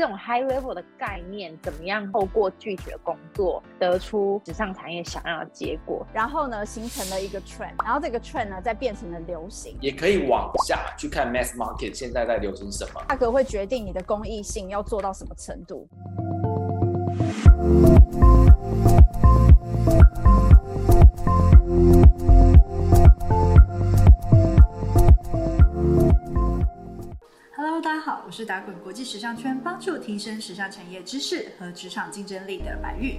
这种 high level 的概念，怎么样透过具体的工作得出时尚产业想要的结果？然后呢，形成了一个 trend，然后这个 trend 呢，再变成了流行。也可以往下去看 mass market 现在在流行什么，价格会决定你的公益性要做到什么程度。我是打滚国际时尚圈，帮助提升时尚产业知识和职场竞争力的白玉。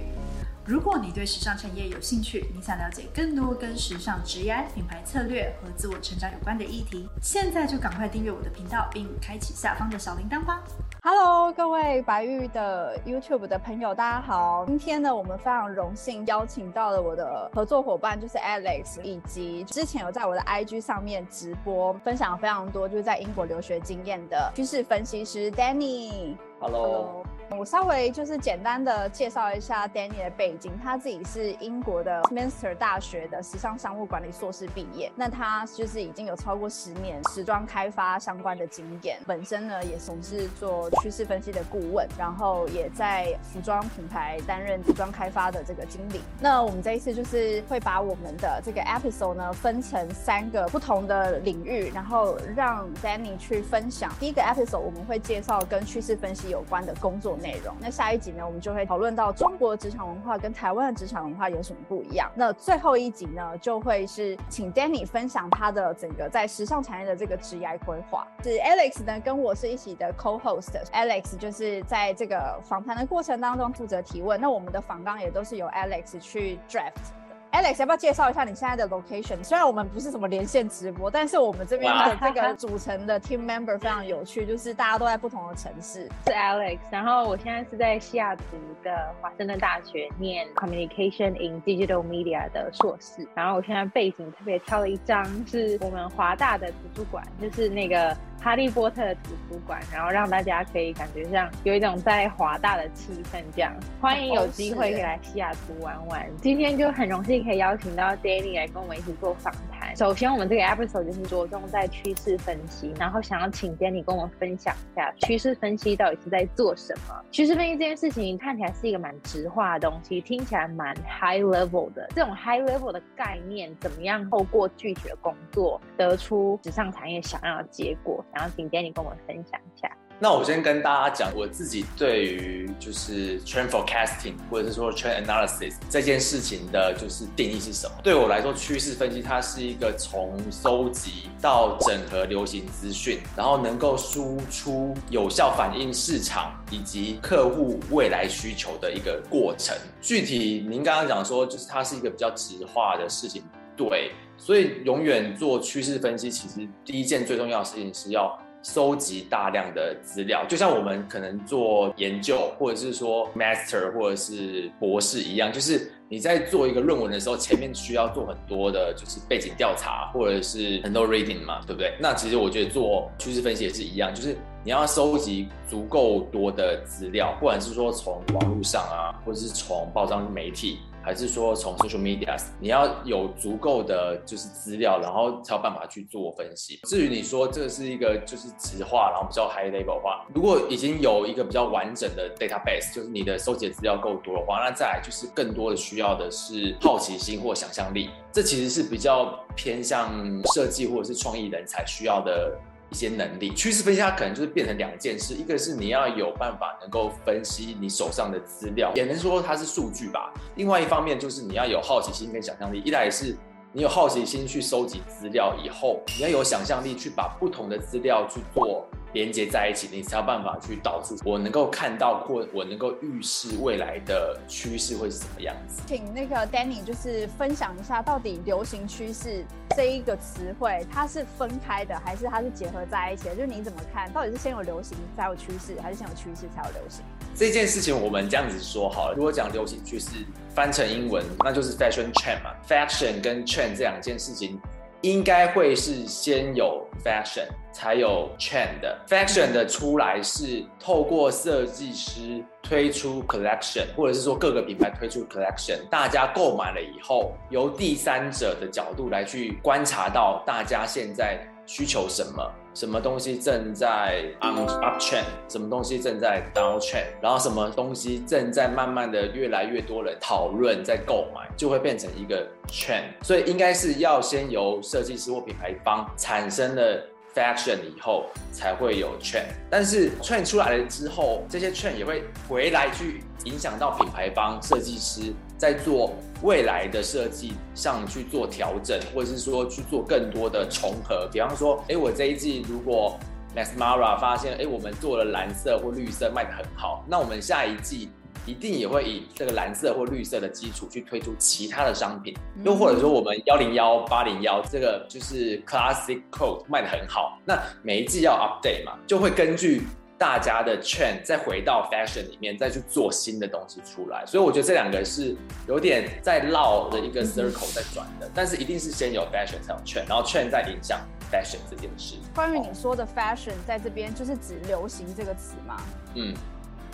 如果你对时尚产业有兴趣，你想了解更多跟时尚、职业、品牌策略和自我成长有关的议题，现在就赶快订阅我的频道，并开启下方的小铃铛吧。Hello，各位白玉的 YouTube 的朋友，大家好。今天呢，我们非常荣幸邀请到了我的合作伙伴，就是 Alex，以及之前有在我的 IG 上面直播分享非常多就是在英国留学经验的趋势分析师 Danny。Hello。我稍微就是简单的介绍一下 Danny 的背景，他自己是英国的 Manchester 大学的时尚商务管理硕士毕业，那他就是已经有超过十年时装开发相关的经验，本身呢也从事做趋势分析的顾问，然后也在服装品牌担任服装开发的这个经理。那我们这一次就是会把我们的这个 episode 呢分成三个不同的领域，然后让 Danny 去分享。第一个 episode 我们会介绍跟趋势分析有关的工作。内容。那下一集呢，我们就会讨论到中国职场文化跟台湾的职场文化有什么不一样。那最后一集呢，就会是请 Danny 分享他的整个在时尚产业的这个职业规划。是 Alex 呢，跟我是一起的 co-host。Alex 就是在这个访谈的过程当中负责提问。那我们的访纲也都是由 Alex 去 draft。Alex，要不要介绍一下你现在的 location？虽然我们不是什么连线直播，但是我们这边的这个组成的 team member 非常有趣，就是大家都在不同的城市。是 Alex，然后我现在是在西雅图的华盛顿大学念 Communication in Digital Media 的硕士。然后我现在背景特别挑了一张，是我们华大的图书馆，就是那个。哈利波特的图书馆，然后让大家可以感觉像有一种在华大的气氛这样。欢迎有机会可以来西雅图玩玩。今天就很荣幸可以邀请到 Danny 来跟我们一起做访首先，我们这个 episode 就是着重在趋势分析，然后想要请 Danny 跟我们分享一下趋势分析到底是在做什么。趋势分析这件事情看起来是一个蛮直化的东西，听起来蛮 high level 的。这种 high level 的概念，怎么样透过具体的工作得出时尚产业想要的结果？然后请 Danny 跟我们分享一下。那我先跟大家讲我自己对于就是 trend forecasting 或者是说 trend analysis 这件事情的就是定义是什么？对我来说，趋势分析它是一个从搜集到整合流行资讯，然后能够输出有效反映市场以及客户未来需求的一个过程。具体您刚刚讲说，就是它是一个比较直化的事情，对。所以永远做趋势分析，其实第一件最重要的事情是要收集大量的资料，就像我们可能做研究，或者是说 master 或者是博士一样，就是你在做一个论文的时候，前面需要做很多的，就是背景调查，或者是很多 reading 嘛，对不对？那其实我觉得做趋势分析也是一样，就是你要收集足够多的资料，不管是说从网络上啊，或者是从报章媒体。还是说从 social media，你要有足够的就是资料，然后才有办法去做分析。至于你说这是一个就是直化，然后比较 high level 化，如果已经有一个比较完整的 database，就是你的收集资料够多的话，那再来就是更多的需要的是好奇心或想象力。这其实是比较偏向设计或者是创意人才需要的。一些能力，趋势分析它可能就是变成两件事，一个是你要有办法能够分析你手上的资料，也能说它是数据吧。另外一方面就是你要有好奇心跟想象力，一来是你有好奇心去收集资料以后，你要有想象力去把不同的资料去做。连接在一起，你才有办法去导致我能够看到或我能够预示未来的趋势会是什么样子。请那个 Danny 就是分享一下，到底流行趋势这一个词汇，它是分开的，还是它是结合在一起的？就是你怎么看，到底是先有流行才有趋势，还是先有趋势才有流行？这件事情我们这样子说好了，如果讲流行趋势，翻成英文那就是 fashion trend 嘛。fashion 跟 trend 这两件事情。应该会是先有 fashion 才有 trend 的，fashion 的出来是透过设计师推出 collection，或者是说各个品牌推出 collection，大家购买了以后，由第三者的角度来去观察到大家现在需求什么，什么东西正在 on up trend，什么东西正在 down trend，然后什么东西正在慢慢的越来越多人讨论在购买，就会变成一个 trend。所以应该是要先由设计师或品牌方产生了 fashion 以后，才会有 trend。但是 trend 出来了之后，这些 trend 也会回来去影响到品牌方设计师在做未来的设计上去做调整，或者是说去做更多的重合。比方说，哎，我这一季如果 Max Mara 发现，哎，我们做了蓝色或绿色卖的很好，那我们下一季一定也会以这个蓝色或绿色的基础去推出其他的商品。又或者说，我们幺零幺八零幺这个就是 Classic code 卖的很好，那每一季要 update 嘛，就会根据。大家的 trend 再回到 fashion 里面，再去做新的东西出来，所以我觉得这两个是有点在绕的一个 circle 在转的，但是一定是先有 fashion 才有 trend，然后 trend 再影响 fashion 这件事。关于你说的 fashion 在这边就是指流行这个词吗？嗯。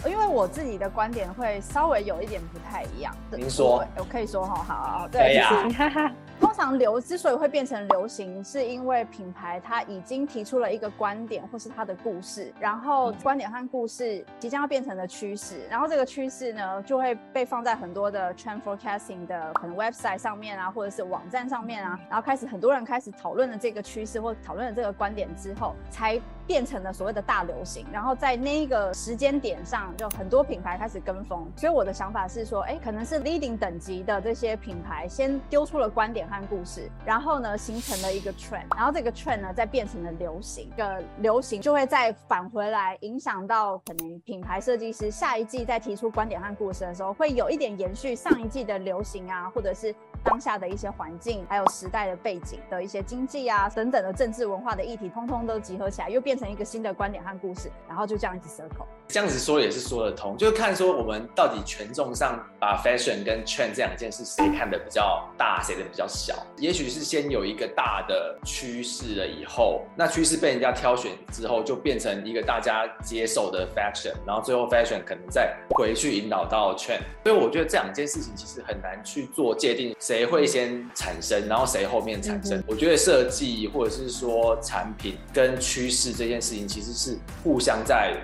因为我自己的观点会稍微有一点不太一样。您说，我可以说哈，好，对呀。通 常流之所以会变成流行，是因为品牌它已经提出了一个观点或是它的故事，然后观点和故事即将要变成的趋势，然后这个趋势呢就会被放在很多的 trend forecasting 的可能 website 上面啊，或者是网站上面啊，然后开始很多人开始讨论了这个趋势或讨论了这个观点之后，才变成了所谓的大流行，然后在那一个时间点上。就很多品牌开始跟风，所以我的想法是说，哎，可能是 leading 等级的这些品牌先丢出了观点和故事，然后呢形成了一个 trend，然后这个 trend 呢再变成了流行，个流行就会再返回来影响到可能品牌设计师下一季再提出观点和故事的时候，会有一点延续上一季的流行啊，或者是当下的一些环境，还有时代的背景的一些经济啊等等的政治文化的议题，通通都集合起来，又变成一个新的观点和故事，然后就这样一直 circle。这样子说也是说得通，就是看说我们到底权重上把 fashion 跟 trend 这两件事谁看的比较大，谁的比较小。也许是先有一个大的趋势了以后，那趋势被人家挑选之后，就变成一个大家接受的 fashion，然后最后 fashion 可能再回去引导到 trend。所以我觉得这两件事情其实很难去做界定，谁会先产生，然后谁后面产生。我觉得设计或者是说产品跟趋势这件事情其实是互相在。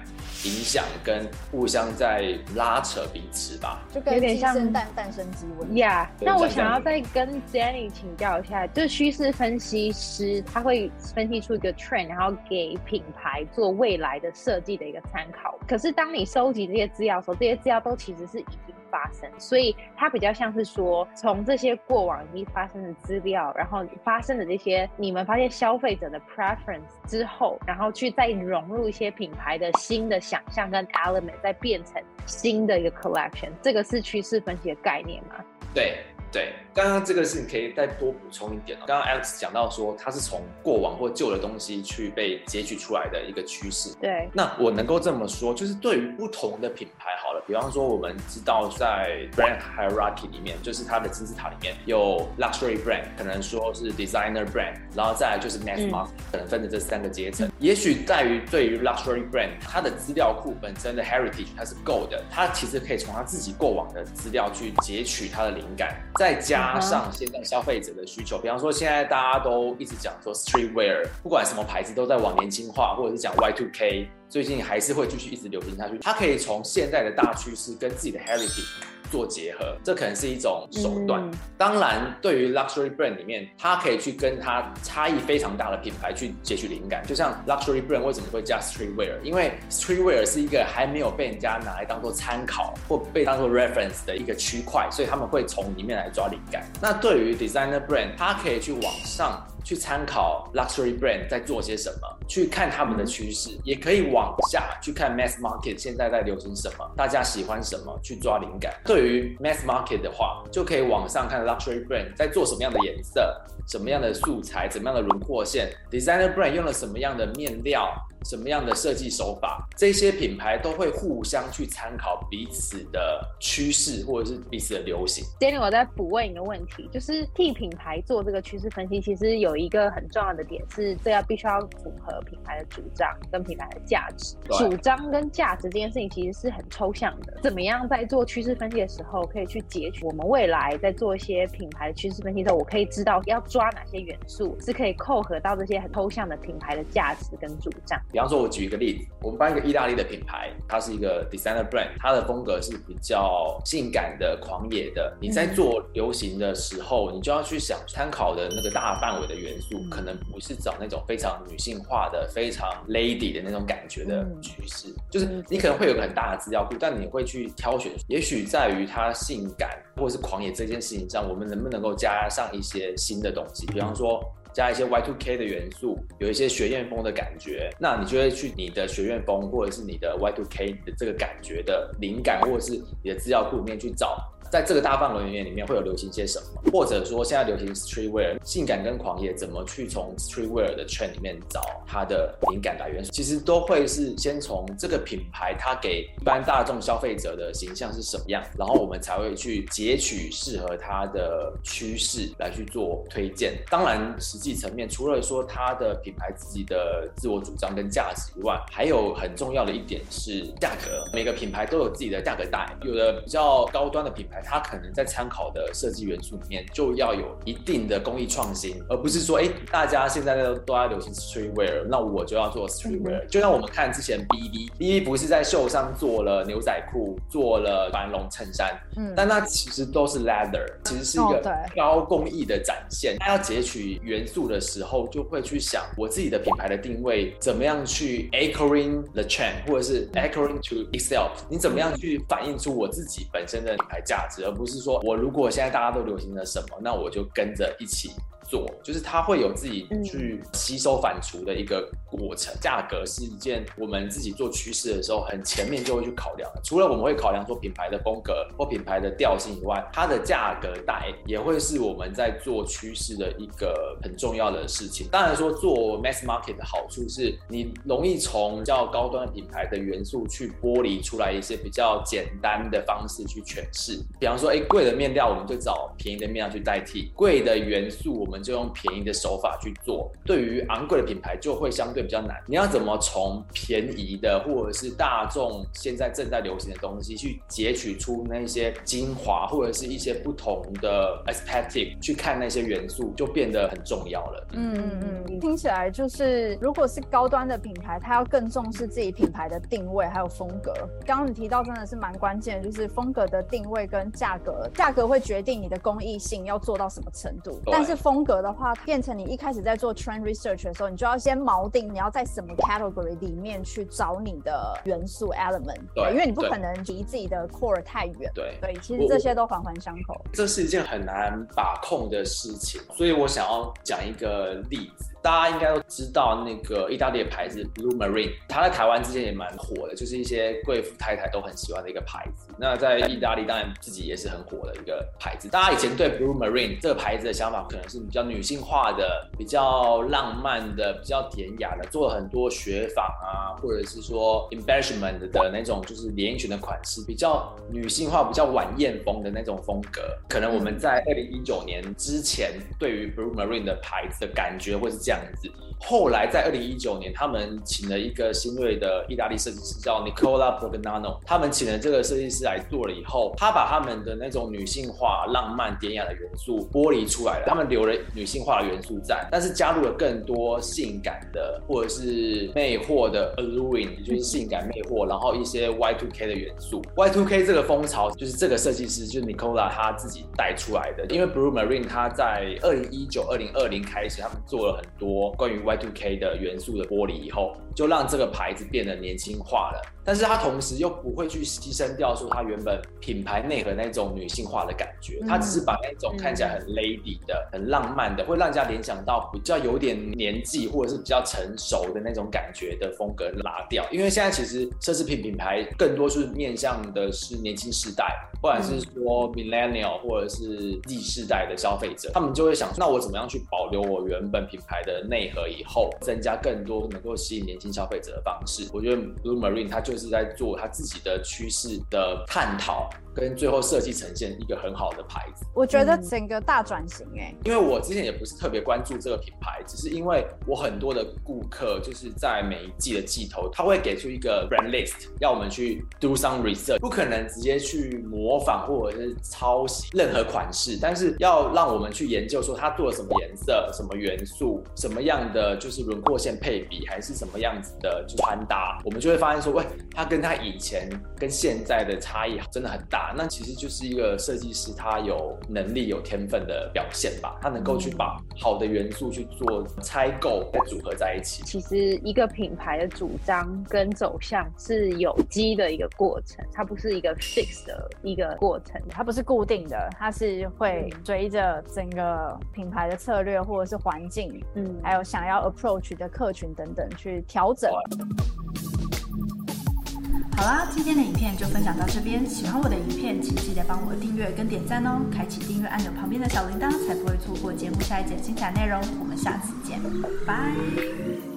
影响跟互相在拉扯彼此吧，就有点像诞诞生机问呀。那我想要再跟 Jenny 请教一下，就是趋势分析师他会分析出一个 trend，然后给品牌做未来的设计的一个参考。可是当你收集这些资料的时候，这些资料都其实是已经发生，所以它比较像是说，从这些过往已经发生的资料，然后发生的这些你们发现消费者的 preference 之后，然后去再融入一些品牌的新的。想象跟 element 在变成新的一个 collection，这个是趋势分析的概念吗？对对。刚刚这个事情可以再多补充一点刚刚 Alex 讲到说，它是从过往或旧的东西去被截取出来的一个趋势。对。那我能够这么说，就是对于不同的品牌，好了，比方说我们知道在 brand hierarchy 里面，就是它的金字塔里面有 luxury brand，可能说是 designer brand，然后再来就是 mass market，可能分的这三个阶层。也许在于对于 luxury brand，它的资料库本身的 heritage 它是够的，它其实可以从它自己过往的资料去截取它的灵感，再加。上现在消费者的需求，比方说现在大家都一直讲说 streetwear，不管什么牌子都在往年轻化，或者是讲 Y2K，最近还是会继续一直流行下去。它可以从现在的大趋势跟自己的 heritage。做结合，这可能是一种手段。当然，对于 luxury brand 里面，它可以去跟它差异非常大的品牌去截取灵感。就像 luxury brand 为什么会加 streetwear？因为 streetwear 是一个还没有被人家拿来当做参考或被当做 reference 的一个区块，所以他们会从里面来抓灵感。那对于 designer brand，它可以去往上。去参考 luxury brand 在做些什么，去看他们的趋势，也可以往下去看 mass market 现在在流行什么，大家喜欢什么，去抓灵感。对于 mass market 的话，就可以往上看 luxury brand 在做什么样的颜色，什么样的素材，怎么样的轮廓线，designer brand 用了什么样的面料。什么样的设计手法，这些品牌都会互相去参考彼此的趋势，或者是彼此的流行。Danny，我再补问一个问题，就是替品牌做这个趋势分析，其实有有一个很重要的点是，这要必须要符合品牌的主张跟品牌的价值。主张跟价值这件事情其实是很抽象的，怎么样在做趋势分析的时候可以去截取我们未来在做一些品牌的趋势分析的时候，我可以知道要抓哪些元素是可以扣合到这些很抽象的品牌的价值跟主张。比方说，我举一个例子，我们帮一个意大利的品牌，它是一个 designer brand，它的风格是比较性感的、狂野的。你在做流行的时候，你就要去想参考的那个大范围的元素，可能不是找那种非常女性化的、非常 lady 的那种感觉的趋势。就是你可能会有个很大的资料库，但你会去挑选，也许在于它性感或者是狂野这件事情上，我们能不能够加上一些新的东西，比方说。加一些 Y2K 的元素，有一些学院风的感觉，那你就会去你的学院风或者是你的 Y2K 的这个感觉的灵感，或者是你的资料库里面去找。在这个大范围里面，里面会有流行些什么？或者说现在流行 streetwear，性感跟狂野，怎么去从 streetwear 的圈里面找它的灵感来源？其实都会是先从这个品牌它给一般大众消费者的形象是什么样，然后我们才会去截取适合它的趋势来去做推荐。当然，实际层面除了说它的品牌自己的自我主张跟价值以外，还有很重要的一点是价格。每个品牌都有自己的价格带，有的比较高端的品牌。它可能在参考的设计元素里面就要有一定的工艺创新，而不是说，哎，大家现在都都在流行 streetwear，那我就要做 streetwear。就像我们看之前 B B，B B 不是在秀上做了牛仔裤，做了繁龙衬衫，嗯，但那其实都是 leather，其实是一个高工艺的展现。他要截取元素的时候，就会去想我自己的品牌的定位怎么样去 echoing the trend，或者是 echoing to itself，你怎么样去反映出我自己本身的品牌价值。而不是说我如果现在大家都流行了什么，那我就跟着一起。做就是它会有自己去吸收反刍的一个过程，价格是一件我们自己做趋势的时候很前面就会去考量的。除了我们会考量说品牌的风格或品牌的调性以外，它的价格带也会是我们在做趋势的一个很重要的事情。当然说做 mass market 的好处是你容易从较高端的品牌的元素去剥离出来一些比较简单的方式去诠释。比方说，哎，贵的面料我们就找便宜的面料去代替，贵的元素我们。我们就用便宜的手法去做，对于昂贵的品牌就会相对比较难。你要怎么从便宜的或者是大众现在正在流行的东西去截取出那些精华，或者是一些不同的 aesthetic 去看那些元素，就变得很重要了。嗯嗯嗯，听起来就是如果是高端的品牌，它要更重视自己品牌的定位还有风格。刚刚你提到真的是蛮关键，就是风格的定位跟价格，价格会决定你的工艺性要做到什么程度，但是风格的话，变成你一开始在做 trend research 的时候，你就要先锚定你要在什么 category 里面去找你的元素 element，对，因为你不可能离自己的 core 太远，对，对，其实这些都环环相扣。这是一件很难把控的事情，所以我想要讲一个例子。大家应该都知道那个意大利的牌子 Blue Marine，它在台湾之前也蛮火的，就是一些贵妇太太都很喜欢的一个牌子。那在意大利当然自己也是很火的一个牌子。大家以前对 Blue Marine 这个牌子的想法可能是比比较女性化的、比较浪漫的、比较典雅的，做了很多雪纺啊，或者是说 embellishment 的那种就是连衣裙的款式，比较女性化、比较晚宴风的那种风格。可能我们在二零一九年之前对于 Blue Marine 的牌子的感觉会是这样。子。后来在二零一九年，他们请了一个新锐的意大利设计师，叫 Nicola p o g n a n o 他们请了这个设计师来做了以后，他把他们的那种女性化、浪漫、典雅的元素剥离出来了。他们留了女性化的元素在，但是加入了更多性感的或者是魅惑的 alluring，也就是性感魅惑，然后一些 Y2K 的元素。Y2K 这个风潮就是这个设计师就是 Nicola 他自己带出来的。因为 Blue Marine 他在二零一九、二零二零开始，他们做了很多关于 Y2K 的元素的玻璃以后，就让这个牌子变得年轻化了。但是它同时又不会去牺牲掉说它原本品牌内核那种女性化的感觉，它只是把那种看起来很 lady 的、很浪漫的，会让人家联想到比较有点年纪或者是比较成熟的那种感觉的风格拉掉。因为现在其实奢侈品品牌更多是面向的是年轻世代，不管是说 millennial 或者是 Z 世代的消费者，他们就会想，那我怎么样去保留我原本品牌的内核，以后增加更多能够吸引年轻消费者的方式？我觉得 Blue Marine 它就就是在做他自己的趋势的探讨。跟最后设计呈现一个很好的牌子，我觉得整个大转型哎，因为我之前也不是特别关注这个品牌，只是因为我很多的顾客就是在每一季的季头，他会给出一个 brand list，要我们去 do some research，不可能直接去模仿或者是抄袭任何款式，但是要让我们去研究说他做了什么颜色、什么元素、什么样的就是轮廓线配比，还是什么样子的穿搭，我们就会发现说，喂，他跟他以前跟现在的差异真的很大。那其实就是一个设计师，他有能力、有天分的表现吧。他能够去把好的元素去做拆构，再组合在一起。其实一个品牌的主张跟走向是有机的一个过程，它不是一个 fix 的一个过程，它不是固定的，它是会随着整个品牌的策略或者是环境，嗯，还有想要 approach 的客群等等去调整。好啦，今天的影片就分享到这边。喜欢我的影片，请记得帮我订阅跟点赞哦！开启订阅按钮旁边的小铃铛，才不会错过节目下一节精彩内容。我们下次见，拜。